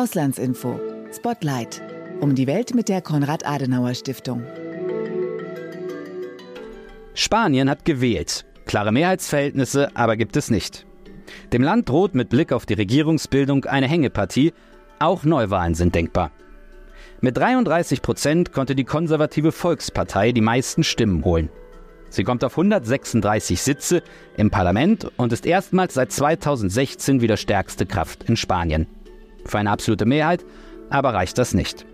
Auslandsinfo. Spotlight. Um die Welt mit der Konrad-Adenauer-Stiftung. Spanien hat gewählt. Klare Mehrheitsverhältnisse aber gibt es nicht. Dem Land droht mit Blick auf die Regierungsbildung eine Hängepartie. Auch Neuwahlen sind denkbar. Mit 33 Prozent konnte die konservative Volkspartei die meisten Stimmen holen. Sie kommt auf 136 Sitze im Parlament und ist erstmals seit 2016 wieder stärkste Kraft in Spanien. Für eine absolute Mehrheit aber reicht das nicht.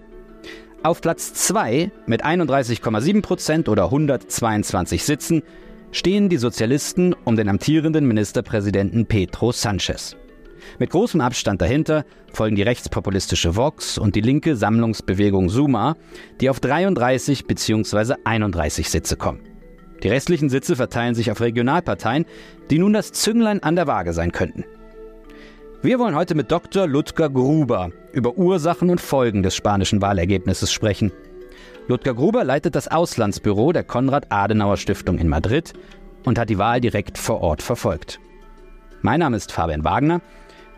Auf Platz 2 mit 31,7 Prozent oder 122 Sitzen stehen die Sozialisten um den amtierenden Ministerpräsidenten Pedro Sanchez. Mit großem Abstand dahinter folgen die rechtspopulistische Vox und die linke Sammlungsbewegung Suma, die auf 33 bzw. 31 Sitze kommen. Die restlichen Sitze verteilen sich auf Regionalparteien, die nun das Zünglein an der Waage sein könnten. Wir wollen heute mit Dr. Ludger Gruber über Ursachen und Folgen des spanischen Wahlergebnisses sprechen. Ludger Gruber leitet das Auslandsbüro der Konrad-Adenauer-Stiftung in Madrid und hat die Wahl direkt vor Ort verfolgt. Mein Name ist Fabian Wagner.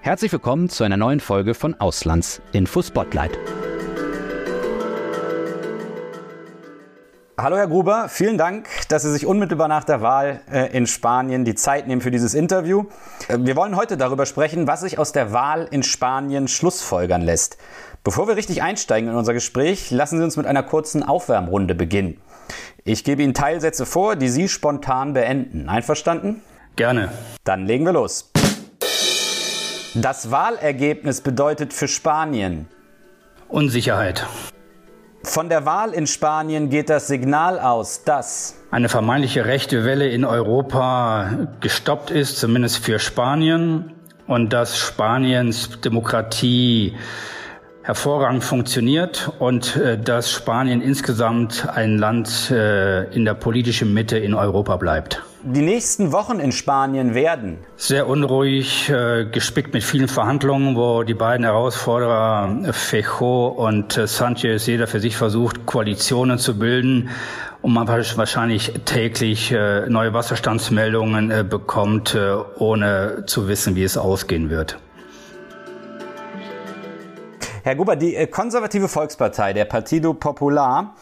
Herzlich willkommen zu einer neuen Folge von Auslands Info Spotlight. Hallo Herr Gruber, vielen Dank, dass Sie sich unmittelbar nach der Wahl äh, in Spanien die Zeit nehmen für dieses Interview. Äh, wir wollen heute darüber sprechen, was sich aus der Wahl in Spanien schlussfolgern lässt. Bevor wir richtig einsteigen in unser Gespräch, lassen Sie uns mit einer kurzen Aufwärmrunde beginnen. Ich gebe Ihnen Teilsätze vor, die Sie spontan beenden. Einverstanden? Gerne. Dann legen wir los. Das Wahlergebnis bedeutet für Spanien Unsicherheit. Von der Wahl in Spanien geht das Signal aus, dass eine vermeintliche rechte Welle in Europa gestoppt ist, zumindest für Spanien, und dass Spaniens Demokratie hervorragend funktioniert und äh, dass Spanien insgesamt ein Land äh, in der politischen Mitte in Europa bleibt. Die nächsten Wochen in Spanien werden sehr unruhig, äh, gespickt mit vielen Verhandlungen, wo die beiden Herausforderer Fejo und äh, Sanchez jeder für sich versucht, Koalitionen zu bilden und man wahrscheinlich täglich äh, neue Wasserstandsmeldungen äh, bekommt, äh, ohne zu wissen, wie es ausgehen wird. Herr Guber, die äh, konservative Volkspartei, der Partido Popular,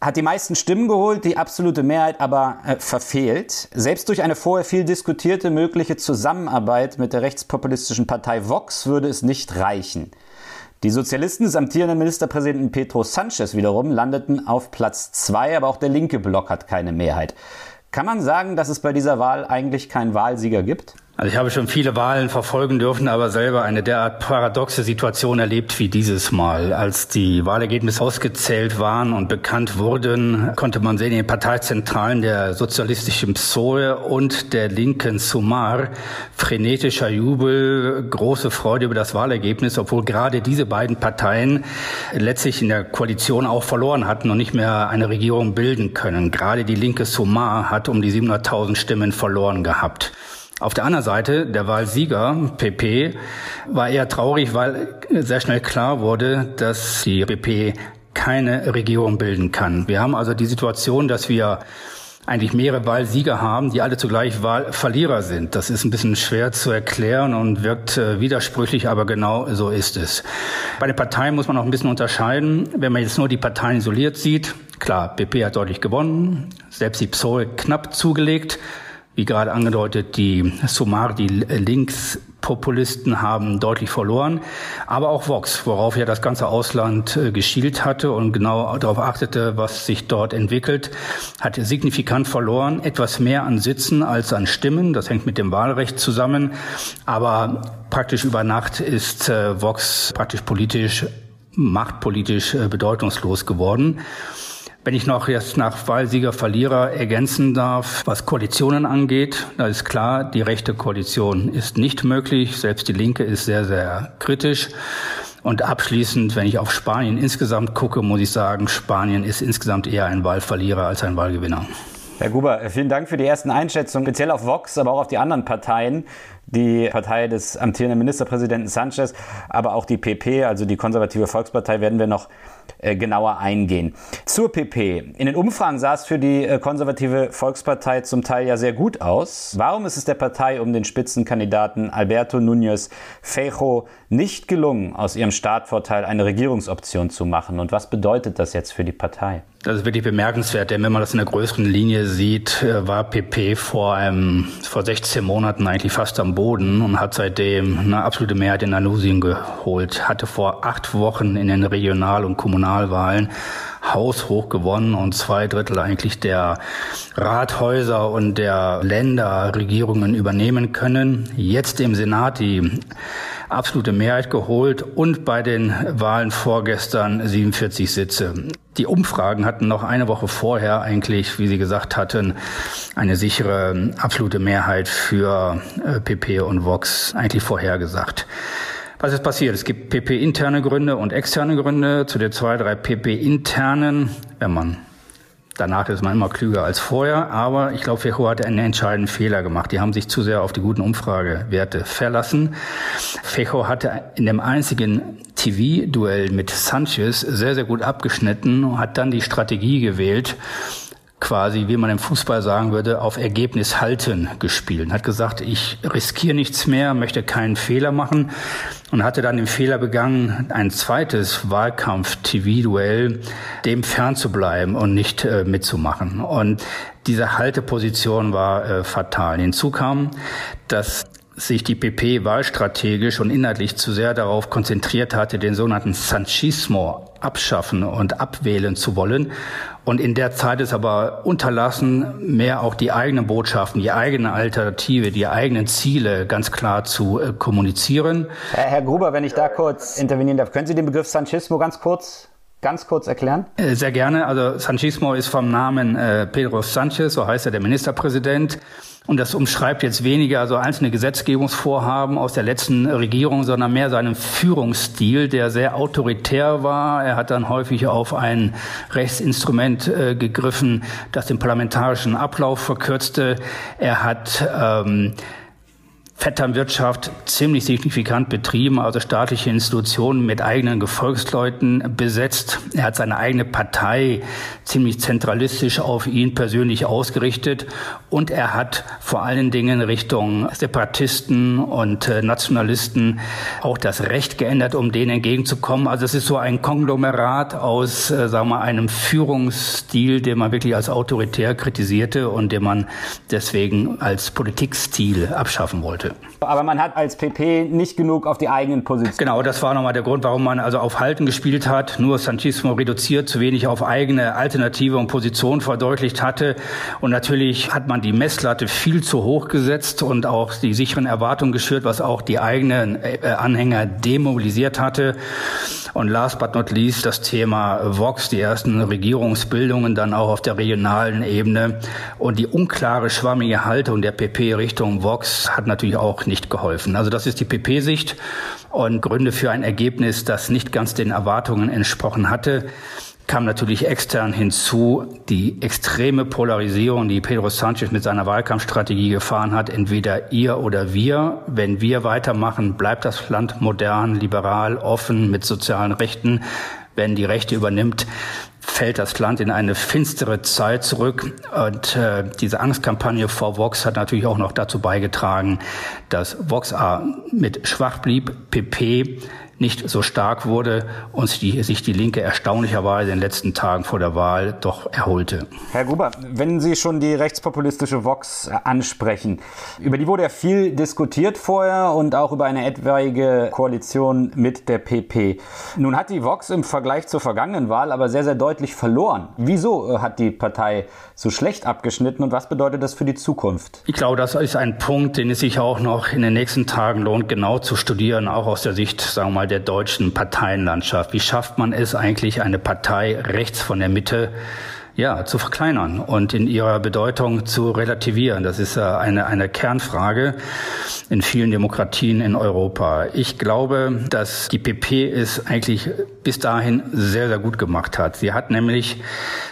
hat die meisten Stimmen geholt, die absolute Mehrheit aber äh, verfehlt. Selbst durch eine vorher viel diskutierte mögliche Zusammenarbeit mit der rechtspopulistischen Partei Vox würde es nicht reichen. Die Sozialisten des amtierenden Ministerpräsidenten Pedro Sanchez wiederum landeten auf Platz zwei, aber auch der linke Block hat keine Mehrheit. Kann man sagen, dass es bei dieser Wahl eigentlich keinen Wahlsieger gibt? Also ich habe schon viele Wahlen verfolgen dürfen, aber selber eine derart paradoxe Situation erlebt wie dieses Mal. Als die Wahlergebnisse ausgezählt waren und bekannt wurden, konnte man sehen in den Parteizentralen der sozialistischen PSOE und der linken Sumar frenetischer Jubel, große Freude über das Wahlergebnis, obwohl gerade diese beiden Parteien letztlich in der Koalition auch verloren hatten und nicht mehr eine Regierung bilden können. Gerade die linke Sumar hat um die 700.000 Stimmen verloren gehabt. Auf der anderen Seite, der Wahlsieger, PP, war eher traurig, weil sehr schnell klar wurde, dass die PP keine Regierung bilden kann. Wir haben also die Situation, dass wir eigentlich mehrere Wahlsieger haben, die alle zugleich Wahlverlierer sind. Das ist ein bisschen schwer zu erklären und wirkt äh, widersprüchlich, aber genau so ist es. Bei den Parteien muss man auch ein bisschen unterscheiden. Wenn man jetzt nur die Parteien isoliert sieht, klar, BP hat deutlich gewonnen, selbst die PSOE knapp zugelegt, wie gerade angedeutet, die Sumar, die Linkspopulisten haben deutlich verloren. Aber auch Vox, worauf ja das ganze Ausland äh, geschielt hatte und genau darauf achtete, was sich dort entwickelt, hat signifikant verloren. Etwas mehr an Sitzen als an Stimmen. Das hängt mit dem Wahlrecht zusammen. Aber praktisch über Nacht ist äh, Vox praktisch politisch, machtpolitisch äh, bedeutungslos geworden. Wenn ich noch jetzt nach Wahlsieger, Verlierer ergänzen darf, was Koalitionen angeht, da ist klar, die rechte Koalition ist nicht möglich. Selbst die Linke ist sehr, sehr kritisch. Und abschließend, wenn ich auf Spanien insgesamt gucke, muss ich sagen, Spanien ist insgesamt eher ein Wahlverlierer als ein Wahlgewinner. Herr Gruber, vielen Dank für die ersten Einschätzungen, speziell auf Vox, aber auch auf die anderen Parteien. Die Partei des amtierenden Ministerpräsidenten Sanchez, aber auch die PP, also die konservative Volkspartei, werden wir noch äh, genauer eingehen. Zur PP. In den Umfragen sah es für die äh, konservative Volkspartei zum Teil ja sehr gut aus. Warum ist es der Partei um den Spitzenkandidaten Alberto Núñez Feijo nicht gelungen, aus ihrem Startvorteil eine Regierungsoption zu machen? Und was bedeutet das jetzt für die Partei? Das ist wirklich bemerkenswert, denn wenn man das in der größeren Linie sieht, äh, war PP vor einem, vor 16 Monaten eigentlich fast am Boden und hat seitdem eine absolute Mehrheit in Andalusien geholt, hatte vor acht Wochen in den Regional- und Kommunalwahlen haushoch gewonnen und zwei Drittel eigentlich der Rathäuser und der Länderregierungen übernehmen können. Jetzt im Senat die absolute Mehrheit geholt und bei den Wahlen vorgestern 47 Sitze. Die Umfragen hatten noch eine Woche vorher eigentlich, wie Sie gesagt hatten, eine sichere absolute Mehrheit für PP äh, und Vox eigentlich vorhergesagt. Was ist passiert? Es gibt PP-interne Gründe und externe Gründe. Zu den zwei, drei PP-internen, wenn man Danach ist man immer klüger als vorher, aber ich glaube, Fecho hat einen entscheidenden Fehler gemacht. Die haben sich zu sehr auf die guten Umfragewerte verlassen. Fecho hatte in dem einzigen TV-Duell mit Sanchez sehr, sehr gut abgeschnitten und hat dann die Strategie gewählt, quasi, wie man im Fußball sagen würde, auf Ergebnis halten gespielt. Hat gesagt, ich riskiere nichts mehr, möchte keinen Fehler machen und hatte dann den Fehler begangen, ein zweites Wahlkampf-TV-Duell dem fernzubleiben und nicht äh, mitzumachen. Und diese Halteposition war äh, fatal. Hinzu kam, dass sich die PP wahlstrategisch und inhaltlich zu sehr darauf konzentriert hatte, den sogenannten Sanchismo abschaffen und abwählen zu wollen. Und in der Zeit ist aber unterlassen, mehr auch die eigenen Botschaften, die eigene Alternative, die eigenen Ziele ganz klar zu äh, kommunizieren. Herr Gruber, wenn ich da kurz intervenieren darf, können Sie den Begriff Sanchismo ganz kurz ganz kurz erklären? Äh, sehr gerne. Also Sanchismo ist vom Namen äh, Pedro Sanchez, so heißt er, der Ministerpräsident. Und das umschreibt jetzt weniger so einzelne Gesetzgebungsvorhaben aus der letzten Regierung, sondern mehr seinen Führungsstil, der sehr autoritär war. Er hat dann häufig auf ein Rechtsinstrument äh, gegriffen, das den parlamentarischen Ablauf verkürzte. Er hat ähm, Vetternwirtschaft ziemlich signifikant betrieben, also staatliche Institutionen mit eigenen Gefolgsleuten besetzt. Er hat seine eigene Partei ziemlich zentralistisch auf ihn persönlich ausgerichtet und er hat vor allen Dingen Richtung Separatisten und äh, Nationalisten auch das Recht geändert, um denen entgegenzukommen. Also es ist so ein Konglomerat aus, äh, sagen wir, einem Führungsstil, den man wirklich als autoritär kritisierte und den man deswegen als Politikstil abschaffen wollte wollte. Aber man hat als PP nicht genug auf die eigenen Positionen. Genau, das war nochmal der Grund, warum man also auf Halten gespielt hat, nur Sanchismo reduziert, zu wenig auf eigene Alternative und Position verdeutlicht hatte. Und natürlich hat man die Messlatte viel zu hoch gesetzt und auch die sicheren Erwartungen geschürt, was auch die eigenen äh, Anhänger demobilisiert hatte. Und last but not least das Thema Vox, die ersten Regierungsbildungen dann auch auf der regionalen Ebene. Und die unklare, schwammige Haltung der PP Richtung Vox hat natürlich auch nicht geholfen. Also das ist die PP-Sicht und Gründe für ein Ergebnis, das nicht ganz den Erwartungen entsprochen hatte kam natürlich extern hinzu die extreme Polarisierung, die Pedro Sanchez mit seiner Wahlkampfstrategie gefahren hat. Entweder ihr oder wir. Wenn wir weitermachen, bleibt das Land modern, liberal, offen, mit sozialen Rechten. Wenn die Rechte übernimmt, fällt das Land in eine finstere Zeit zurück. Und äh, diese Angstkampagne vor Vox hat natürlich auch noch dazu beigetragen, dass Vox A mit schwach blieb, PP nicht so stark wurde und die, sich die Linke erstaunlicherweise in den letzten Tagen vor der Wahl doch erholte. Herr Gruber, wenn Sie schon die rechtspopulistische Vox äh, ansprechen, über die wurde ja viel diskutiert vorher und auch über eine etwaige Koalition mit der PP. Nun hat die Vox im Vergleich zur vergangenen Wahl aber sehr, sehr deutlich verloren. Wieso äh, hat die Partei so schlecht abgeschnitten und was bedeutet das für die Zukunft? Ich glaube, das ist ein Punkt, den es sich auch noch in den nächsten Tagen lohnt, genau zu studieren, auch aus der Sicht, sagen wir mal, der deutschen Parteienlandschaft. Wie schafft man es eigentlich, eine Partei rechts von der Mitte ja, zu verkleinern und in ihrer Bedeutung zu relativieren. Das ist eine, eine Kernfrage in vielen Demokratien in Europa. Ich glaube, dass die PP es eigentlich bis dahin sehr, sehr gut gemacht hat. Sie hat nämlich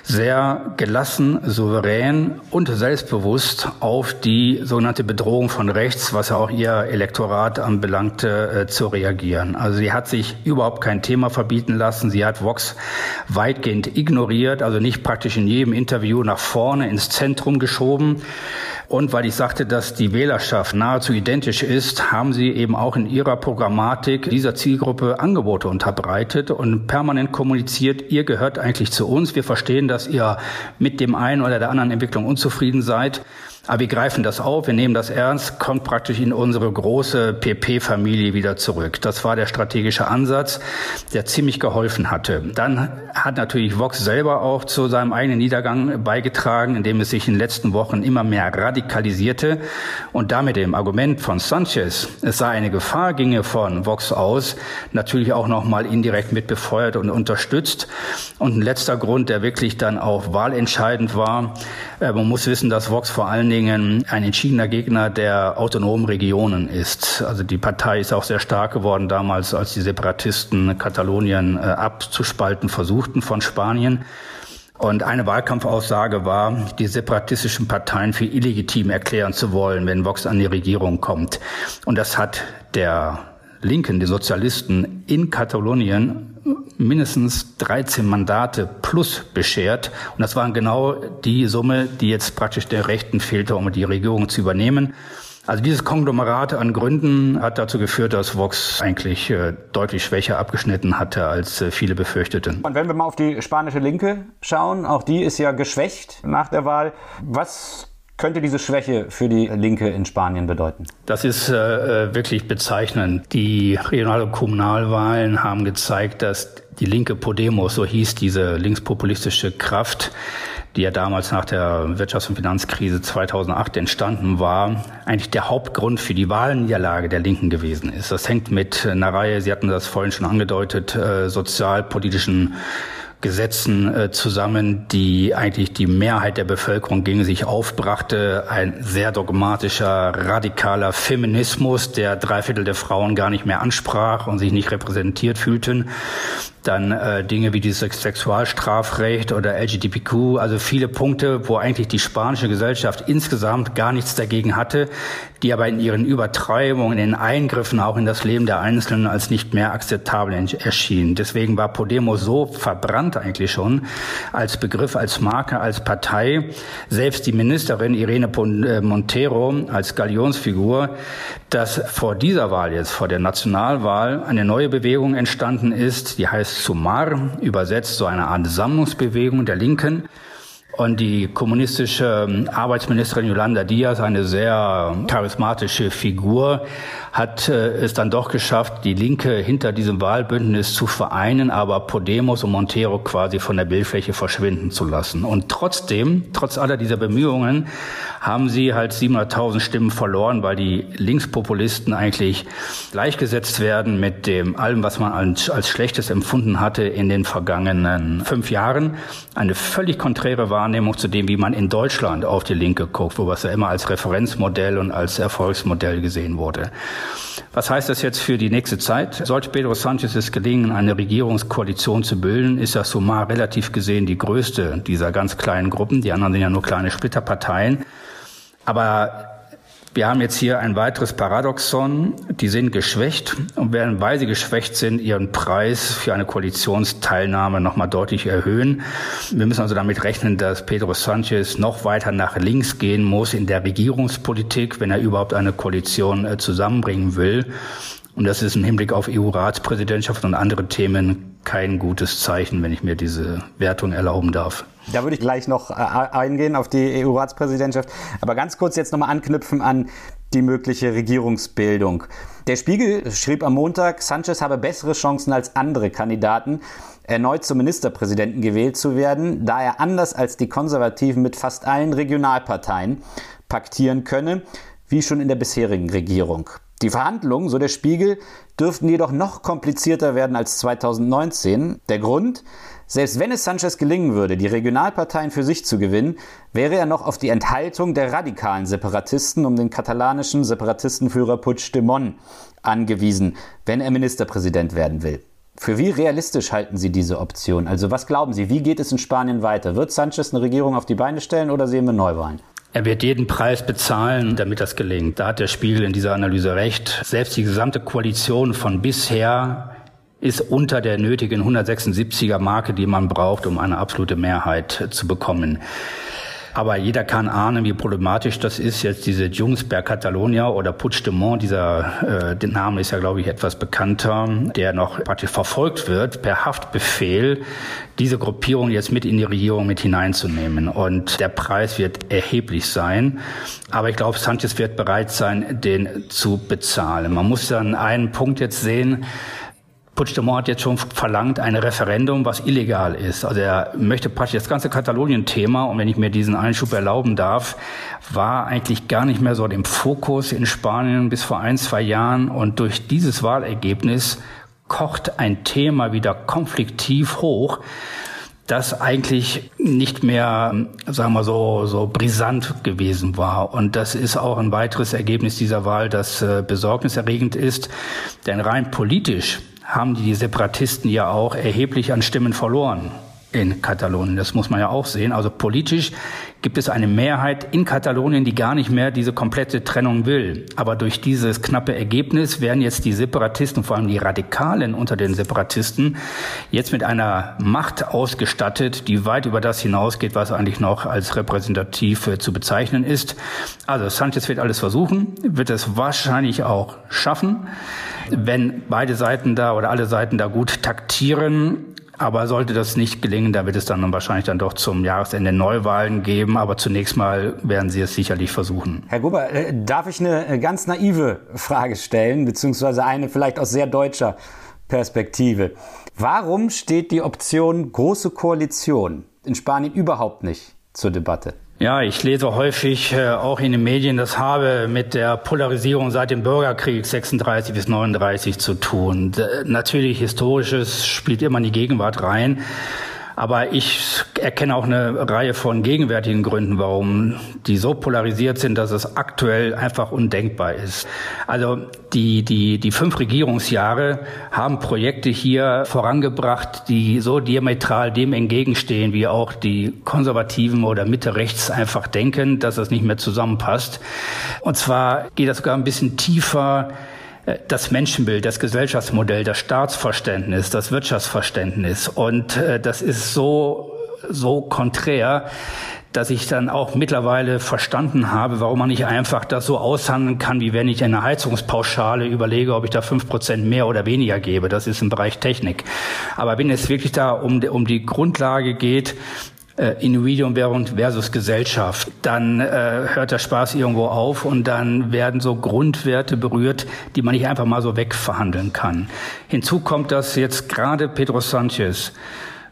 sehr gelassen, souverän und selbstbewusst auf die sogenannte Bedrohung von rechts, was auch ihr Elektorat anbelangte, äh, zu reagieren. Also sie hat sich überhaupt kein Thema verbieten lassen. Sie hat Vox weitgehend ignoriert, also nicht praktisch in jedem Interview nach vorne ins Zentrum geschoben. Und weil ich sagte, dass die Wählerschaft nahezu identisch ist, haben sie eben auch in ihrer Programmatik dieser Zielgruppe Angebote unterbreitet und permanent kommuniziert, ihr gehört eigentlich zu uns. Wir verstehen, dass ihr mit dem einen oder der anderen Entwicklung unzufrieden seid. Aber wir greifen das auf, wir nehmen das ernst, kommt praktisch in unsere große PP-Familie wieder zurück. Das war der strategische Ansatz, der ziemlich geholfen hatte. Dann hat natürlich Vox selber auch zu seinem eigenen Niedergang beigetragen, indem es sich in den letzten Wochen immer mehr radikalisierte und damit dem Argument von Sanchez, es sei eine Gefahr, ginge von Vox aus, natürlich auch nochmal indirekt mit befeuert und unterstützt. Und ein letzter Grund, der wirklich dann auch wahlentscheidend war, äh, man muss wissen, dass Vox vor allen Dingen ein entschiedener Gegner der autonomen Regionen ist. Also die Partei ist auch sehr stark geworden damals, als die Separatisten Katalonien äh, abzuspalten versuchten von Spanien. Und eine Wahlkampfaussage war, die separatistischen Parteien für illegitim erklären zu wollen, wenn Vox an die Regierung kommt. Und das hat der Linken, die Sozialisten in Katalonien mindestens 13 Mandate plus beschert. Und das waren genau die Summe, die jetzt praktisch der Rechten fehlte, um die Regierung zu übernehmen. Also dieses Konglomerat an Gründen hat dazu geführt, dass Vox eigentlich äh, deutlich schwächer abgeschnitten hatte, als äh, viele befürchteten. Und wenn wir mal auf die spanische Linke schauen, auch die ist ja geschwächt nach der Wahl. Was könnte diese Schwäche für die Linke in Spanien bedeuten? Das ist äh, äh wirklich bezeichnend. Die Regional- und Kommunalwahlen haben gezeigt, dass die linke Podemos, so hieß diese linkspopulistische Kraft, die ja damals nach der Wirtschafts- und Finanzkrise 2008 entstanden war, eigentlich der Hauptgrund für die Wahlniederlage der Linken gewesen ist. Das hängt mit einer Reihe, Sie hatten das vorhin schon angedeutet, äh, sozialpolitischen Gesetzen äh, zusammen, die eigentlich die Mehrheit der Bevölkerung gegen sich aufbrachte. Ein sehr dogmatischer, radikaler Feminismus, der drei Viertel der Frauen gar nicht mehr ansprach und sich nicht repräsentiert fühlten. Dann äh, Dinge wie dieses Sexualstrafrecht oder LGBTQ, also viele Punkte, wo eigentlich die spanische Gesellschaft insgesamt gar nichts dagegen hatte, die aber in ihren Übertreibungen, in den Eingriffen auch in das Leben der Einzelnen als nicht mehr akzeptabel erschienen. Deswegen war Podemos so verbrannt eigentlich schon als Begriff, als Marke, als Partei. Selbst die Ministerin Irene äh, Montero als Galionsfigur, dass vor dieser Wahl jetzt, vor der Nationalwahl, eine neue Bewegung entstanden ist, die heißt Sumar, übersetzt so eine Art Sammlungsbewegung der Linken. Und die kommunistische ähm, Arbeitsministerin Yolanda Diaz, eine sehr charismatische Figur, hat äh, es dann doch geschafft, die Linke hinter diesem Wahlbündnis zu vereinen, aber Podemos und Montero quasi von der Bildfläche verschwinden zu lassen. Und trotzdem, trotz aller dieser Bemühungen, haben sie halt 700.000 Stimmen verloren, weil die Linkspopulisten eigentlich gleichgesetzt werden mit dem allem, was man als, als Schlechtes empfunden hatte in den vergangenen fünf Jahren. Eine völlig konträre Wahrnehmung zu dem, wie man in Deutschland auf die Linke guckt, wo was ja immer als Referenzmodell und als Erfolgsmodell gesehen wurde. Was heißt das jetzt für die nächste Zeit? Sollte Pedro Sanchez es gelingen, eine Regierungskoalition zu bilden, ist das Sumar relativ gesehen die größte dieser ganz kleinen Gruppen. Die anderen sind ja nur kleine Splitterparteien. Aber wir haben jetzt hier ein weiteres Paradoxon. Die sind geschwächt und werden, weil sie geschwächt sind, ihren Preis für eine Koalitionsteilnahme nochmal deutlich erhöhen. Wir müssen also damit rechnen, dass Pedro Sanchez noch weiter nach links gehen muss in der Regierungspolitik, wenn er überhaupt eine Koalition äh, zusammenbringen will. Und das ist im Hinblick auf EU-Ratspräsidentschaft und andere Themen kein gutes Zeichen, wenn ich mir diese Wertung erlauben darf. Da würde ich gleich noch äh, eingehen auf die EU-Ratspräsidentschaft. Aber ganz kurz jetzt nochmal anknüpfen an die mögliche Regierungsbildung. Der Spiegel schrieb am Montag, Sanchez habe bessere Chancen als andere Kandidaten, erneut zum Ministerpräsidenten gewählt zu werden, da er anders als die Konservativen mit fast allen Regionalparteien paktieren könne, wie schon in der bisherigen Regierung. Die Verhandlungen, so der Spiegel, dürften jedoch noch komplizierter werden als 2019. Der Grund? Selbst wenn es Sanchez gelingen würde, die Regionalparteien für sich zu gewinnen, wäre er noch auf die Enthaltung der radikalen Separatisten um den katalanischen Separatistenführer Puigdemont angewiesen, wenn er Ministerpräsident werden will. Für wie realistisch halten Sie diese Option? Also was glauben Sie, wie geht es in Spanien weiter? Wird Sanchez eine Regierung auf die Beine stellen oder sehen wir Neuwahlen? Er wird jeden Preis bezahlen, damit das gelingt. Da hat der Spiegel in dieser Analyse recht. Selbst die gesamte Koalition von bisher ist unter der nötigen 176er Marke, die man braucht, um eine absolute Mehrheit zu bekommen. Aber jeder kann ahnen, wie problematisch das ist, jetzt diese Jungs per Catalonia oder Puigdemont, dieser äh, der Name ist ja, glaube ich, etwas bekannter, der noch praktisch verfolgt wird, per Haftbefehl, diese Gruppierung jetzt mit in die Regierung mit hineinzunehmen. Und der Preis wird erheblich sein. Aber ich glaube, Sanchez wird bereit sein, den zu bezahlen. Man muss dann einen Punkt jetzt sehen, Puigdemont hat jetzt schon verlangt, ein Referendum, was illegal ist. Also er möchte praktisch das ganze Katalonien-Thema, und wenn ich mir diesen Einschub erlauben darf, war eigentlich gar nicht mehr so im Fokus in Spanien bis vor ein, zwei Jahren. Und durch dieses Wahlergebnis kocht ein Thema wieder konfliktiv hoch, das eigentlich nicht mehr, sagen wir so, so brisant gewesen war. Und das ist auch ein weiteres Ergebnis dieser Wahl, das äh, besorgniserregend ist. Denn rein politisch haben die Separatisten ja auch erheblich an Stimmen verloren in Katalonien. Das muss man ja auch sehen. Also politisch gibt es eine Mehrheit in Katalonien, die gar nicht mehr diese komplette Trennung will. Aber durch dieses knappe Ergebnis werden jetzt die Separatisten, vor allem die Radikalen unter den Separatisten, jetzt mit einer Macht ausgestattet, die weit über das hinausgeht, was eigentlich noch als repräsentativ äh, zu bezeichnen ist. Also Sanchez wird alles versuchen, wird es wahrscheinlich auch schaffen wenn beide Seiten da oder alle Seiten da gut taktieren. Aber sollte das nicht gelingen, da wird es dann wahrscheinlich dann doch zum Jahresende Neuwahlen geben. Aber zunächst mal werden Sie es sicherlich versuchen. Herr Gruber, äh, darf ich eine äh, ganz naive Frage stellen, beziehungsweise eine vielleicht aus sehr deutscher Perspektive? Warum steht die Option große Koalition in Spanien überhaupt nicht zur Debatte? Ja, ich lese häufig äh, auch in den Medien, das habe mit der Polarisierung seit dem Bürgerkrieg 36 bis 39 zu tun. D natürlich historisches spielt immer in die Gegenwart rein. Aber ich erkenne auch eine Reihe von gegenwärtigen Gründen, warum die so polarisiert sind, dass es aktuell einfach undenkbar ist. Also die, die, die fünf Regierungsjahre haben Projekte hier vorangebracht, die so diametral dem entgegenstehen, wie auch die Konservativen oder Mitte rechts einfach denken, dass das nicht mehr zusammenpasst. Und zwar geht das sogar ein bisschen tiefer das Menschenbild, das Gesellschaftsmodell, das Staatsverständnis, das Wirtschaftsverständnis. Und äh, das ist so, so konträr, dass ich dann auch mittlerweile verstanden habe, warum man nicht einfach das so aushandeln kann, wie wenn ich eine Heizungspauschale überlege, ob ich da fünf Prozent mehr oder weniger gebe. Das ist im Bereich Technik. Aber wenn es wirklich da um, um die Grundlage geht, äh, Individuum versus Gesellschaft, dann äh, hört der Spaß irgendwo auf und dann werden so Grundwerte berührt, die man nicht einfach mal so wegverhandeln kann. Hinzu kommt, dass jetzt gerade Pedro Sanchez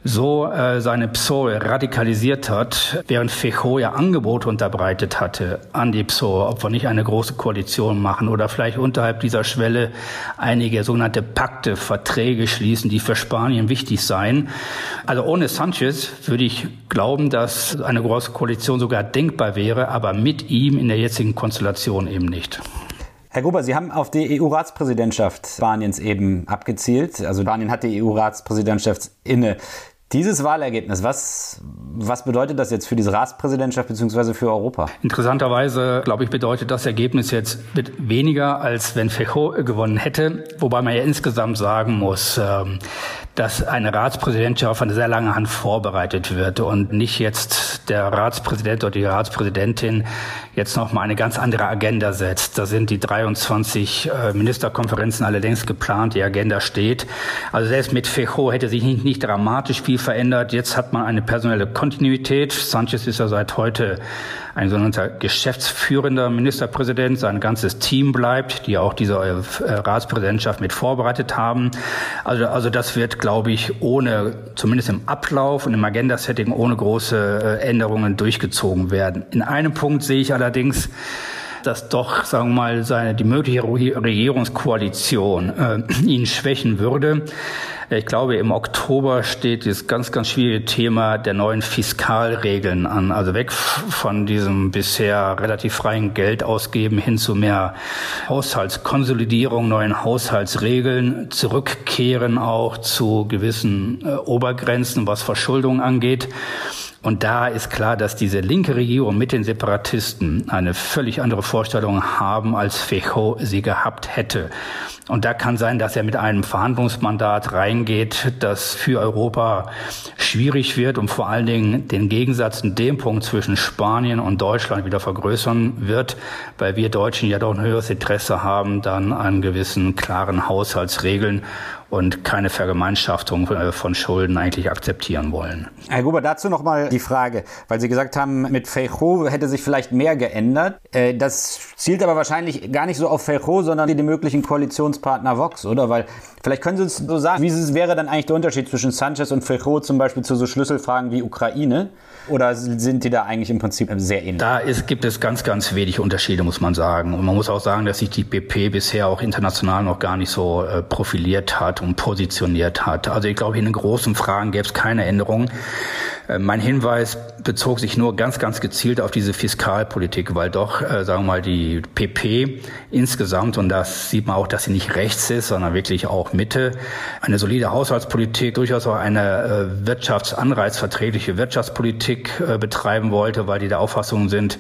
so äh, seine PSOE radikalisiert hat, während Fejo ja Angebote unterbreitet hatte an die PSOE, ob wir nicht eine große Koalition machen oder vielleicht unterhalb dieser Schwelle einige sogenannte Pakte, Verträge schließen, die für Spanien wichtig seien. Also ohne Sanchez würde ich glauben, dass eine große Koalition sogar denkbar wäre, aber mit ihm in der jetzigen Konstellation eben nicht. Herr Gruber, Sie haben auf die EU-Ratspräsidentschaft Spaniens eben abgezielt. Also Spanien hat die EU-Ratspräsidentschaft inne. Dieses Wahlergebnis, was, was bedeutet das jetzt für diese Ratspräsidentschaft bzw. für Europa? Interessanterweise, glaube ich, bedeutet das Ergebnis jetzt weniger, als wenn Fejo gewonnen hätte. Wobei man ja insgesamt sagen muss, ähm, dass eine Ratspräsidentschaft auf eine sehr lange Hand vorbereitet wird und nicht jetzt der Ratspräsident oder die Ratspräsidentin jetzt noch mal eine ganz andere Agenda setzt. Da sind die 23 äh, Ministerkonferenzen allerdings geplant, die Agenda steht. Also selbst mit Fejo hätte sich nicht, nicht dramatisch viel verändert. Jetzt hat man eine personelle Kontinuität. Sanchez ist ja seit heute ein sogenannter geschäftsführender Ministerpräsident. Sein ganzes Team bleibt, die auch diese äh, Ratspräsidentschaft mit vorbereitet haben. Also, also das wird, glaube ich, ohne, zumindest im Ablauf und im Agenda-Setting, ohne große äh, Änderungen durchgezogen werden. In einem Punkt sehe ich allerdings, dass doch, sagen wir mal, seine, die mögliche Regierungskoalition äh, ihn schwächen würde. Ich glaube, im Oktober steht das ganz, ganz schwierige Thema der neuen Fiskalregeln an. Also weg von diesem bisher relativ freien Geld ausgeben hin zu mehr Haushaltskonsolidierung, neuen Haushaltsregeln, zurückkehren auch zu gewissen äh, Obergrenzen, was Verschuldung angeht. Und da ist klar, dass diese linke Regierung mit den Separatisten eine völlig andere Vorstellung haben, als Fecho sie gehabt hätte. Und da kann sein, dass er mit einem Verhandlungsmandat reingeht, das für Europa schwierig wird und vor allen Dingen den Gegensatz in dem Punkt zwischen Spanien und Deutschland wieder vergrößern wird, weil wir Deutschen ja doch ein höheres Interesse haben, dann an gewissen klaren Haushaltsregeln und keine Vergemeinschaftung äh, von Schulden eigentlich akzeptieren wollen. Herr Gruber, dazu noch mal die Frage, weil Sie gesagt haben, mit Feijóo hätte sich vielleicht mehr geändert. Äh, das zielt aber wahrscheinlich gar nicht so auf Feijóo, sondern die möglichen Koalitionspartner Vox, oder? Weil vielleicht können Sie uns so sagen, wie wäre dann eigentlich der Unterschied zwischen Sanchez und Feijóo zum Beispiel zu so Schlüsselfragen wie Ukraine? Oder sind die da eigentlich im Prinzip sehr ähnlich? Da ist, gibt es ganz, ganz wenig Unterschiede, muss man sagen. Und man muss auch sagen, dass sich die BP bisher auch international noch gar nicht so äh, profiliert hat und positioniert hat. Also ich glaube, in den großen Fragen gäbe es keine Änderungen. Äh, mein Hinweis bezog sich nur ganz, ganz gezielt auf diese Fiskalpolitik, weil doch, äh, sagen wir mal, die PP insgesamt, und das sieht man auch, dass sie nicht rechts ist, sondern wirklich auch Mitte, eine solide Haushaltspolitik, durchaus auch eine äh, wirtschaftsanreizverträgliche Wirtschaftspolitik äh, betreiben wollte, weil die der Auffassung sind,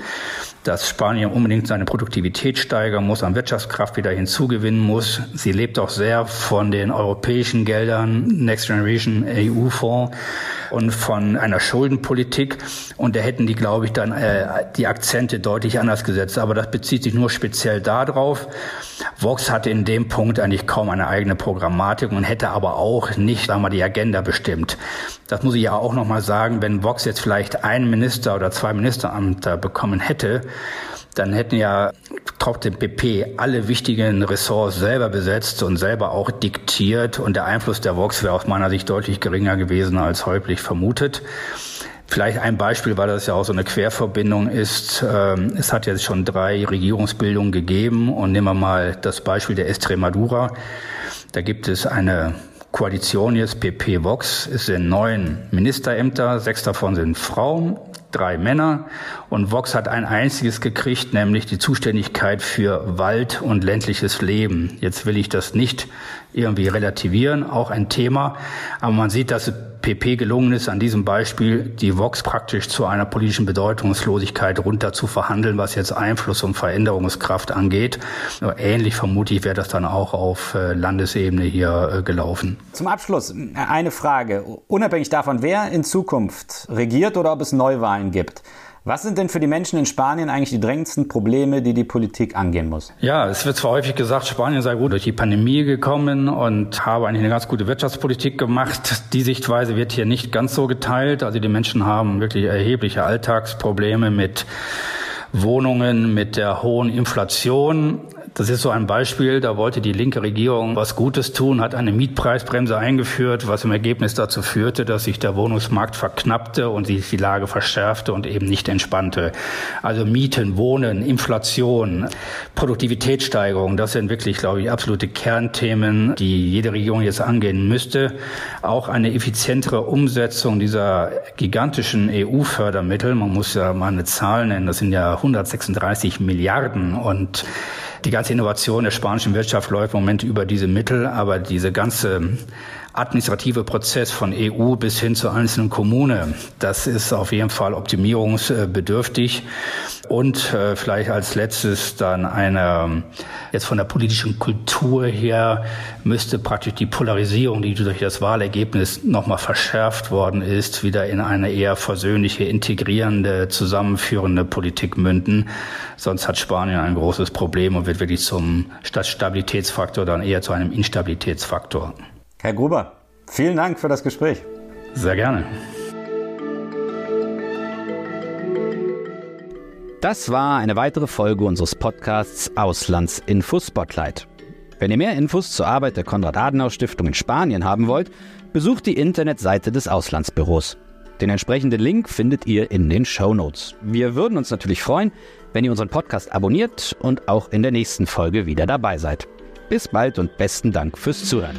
dass Spanien unbedingt seine Produktivität steigern muss, an Wirtschaftskraft wieder hinzugewinnen muss. Sie lebt auch sehr von den europäischen Geldern, Next Generation EU-Fonds und von einer Schuldenpolitik. Und da hätten die, glaube ich, dann äh, die Akzente deutlich anders gesetzt. Aber das bezieht sich nur speziell darauf. Vox hatte in dem Punkt eigentlich kaum eine eigene Programmatik und hätte aber auch nicht, sagen wir mal, die Agenda bestimmt. Das muss ich ja auch nochmal sagen, wenn Vox jetzt vielleicht einen Minister oder zwei Ministerämter bekommen hätte, dann hätten ja trotzdem PP alle wichtigen Ressorts selber besetzt und selber auch diktiert und der Einfluss der Vox wäre aus meiner Sicht deutlich geringer gewesen als häufig vermutet. Vielleicht ein Beispiel, weil das ja auch so eine Querverbindung ist. Ähm, es hat jetzt schon drei Regierungsbildungen gegeben und nehmen wir mal das Beispiel der Estremadura. Da gibt es eine Koalition jetzt PP Vox. Es sind neun Ministerämter, sechs davon sind Frauen drei Männer und Vox hat ein einziges gekriegt, nämlich die Zuständigkeit für Wald und ländliches Leben. Jetzt will ich das nicht irgendwie relativieren, auch ein Thema, aber man sieht, dass PP gelungen ist, an diesem Beispiel die Vox praktisch zu einer politischen Bedeutungslosigkeit runter zu verhandeln, was jetzt Einfluss und Veränderungskraft angeht. Ähnlich vermutlich wäre das dann auch auf äh, Landesebene hier äh, gelaufen. Zum Abschluss äh, eine Frage. Unabhängig davon, wer in Zukunft regiert oder ob es Neuwahlen gibt. Was sind denn für die Menschen in Spanien eigentlich die drängendsten Probleme, die die Politik angehen muss? Ja, es wird zwar häufig gesagt, Spanien sei gut durch die Pandemie gekommen und habe eigentlich eine ganz gute Wirtschaftspolitik gemacht. Die Sichtweise wird hier nicht ganz so geteilt. Also die Menschen haben wirklich erhebliche Alltagsprobleme mit Wohnungen, mit der hohen Inflation. Das ist so ein Beispiel, da wollte die linke Regierung was Gutes tun, hat eine Mietpreisbremse eingeführt, was im Ergebnis dazu führte, dass sich der Wohnungsmarkt verknappte und sich die Lage verschärfte und eben nicht entspannte. Also Mieten, Wohnen, Inflation, Produktivitätssteigerung, das sind wirklich, glaube ich, absolute Kernthemen, die jede Regierung jetzt angehen müsste. Auch eine effizientere Umsetzung dieser gigantischen EU-Fördermittel. Man muss ja mal eine Zahl nennen, das sind ja 136 Milliarden und die ganze Innovation der spanischen Wirtschaft läuft im Moment über diese Mittel, aber diese ganze administrative Prozess von EU bis hin zur einzelnen Kommune, das ist auf jeden Fall optimierungsbedürftig. Und äh, vielleicht als letztes dann eine, jetzt von der politischen Kultur her müsste praktisch die Polarisierung, die durch das Wahlergebnis nochmal verschärft worden ist, wieder in eine eher versöhnliche, integrierende, zusammenführende Politik münden. Sonst hat Spanien ein großes Problem und wird wirklich zum statt Stabilitätsfaktor dann eher zu einem Instabilitätsfaktor. Herr Gruber, vielen Dank für das Gespräch. Sehr gerne. Das war eine weitere Folge unseres Podcasts Auslandsinfo Spotlight. Wenn ihr mehr Infos zur Arbeit der Konrad-Adenauer-Stiftung in Spanien haben wollt, besucht die Internetseite des Auslandsbüros. Den entsprechenden Link findet ihr in den Show Notes. Wir würden uns natürlich freuen, wenn ihr unseren Podcast abonniert und auch in der nächsten Folge wieder dabei seid. Bis bald und besten Dank fürs Zuhören.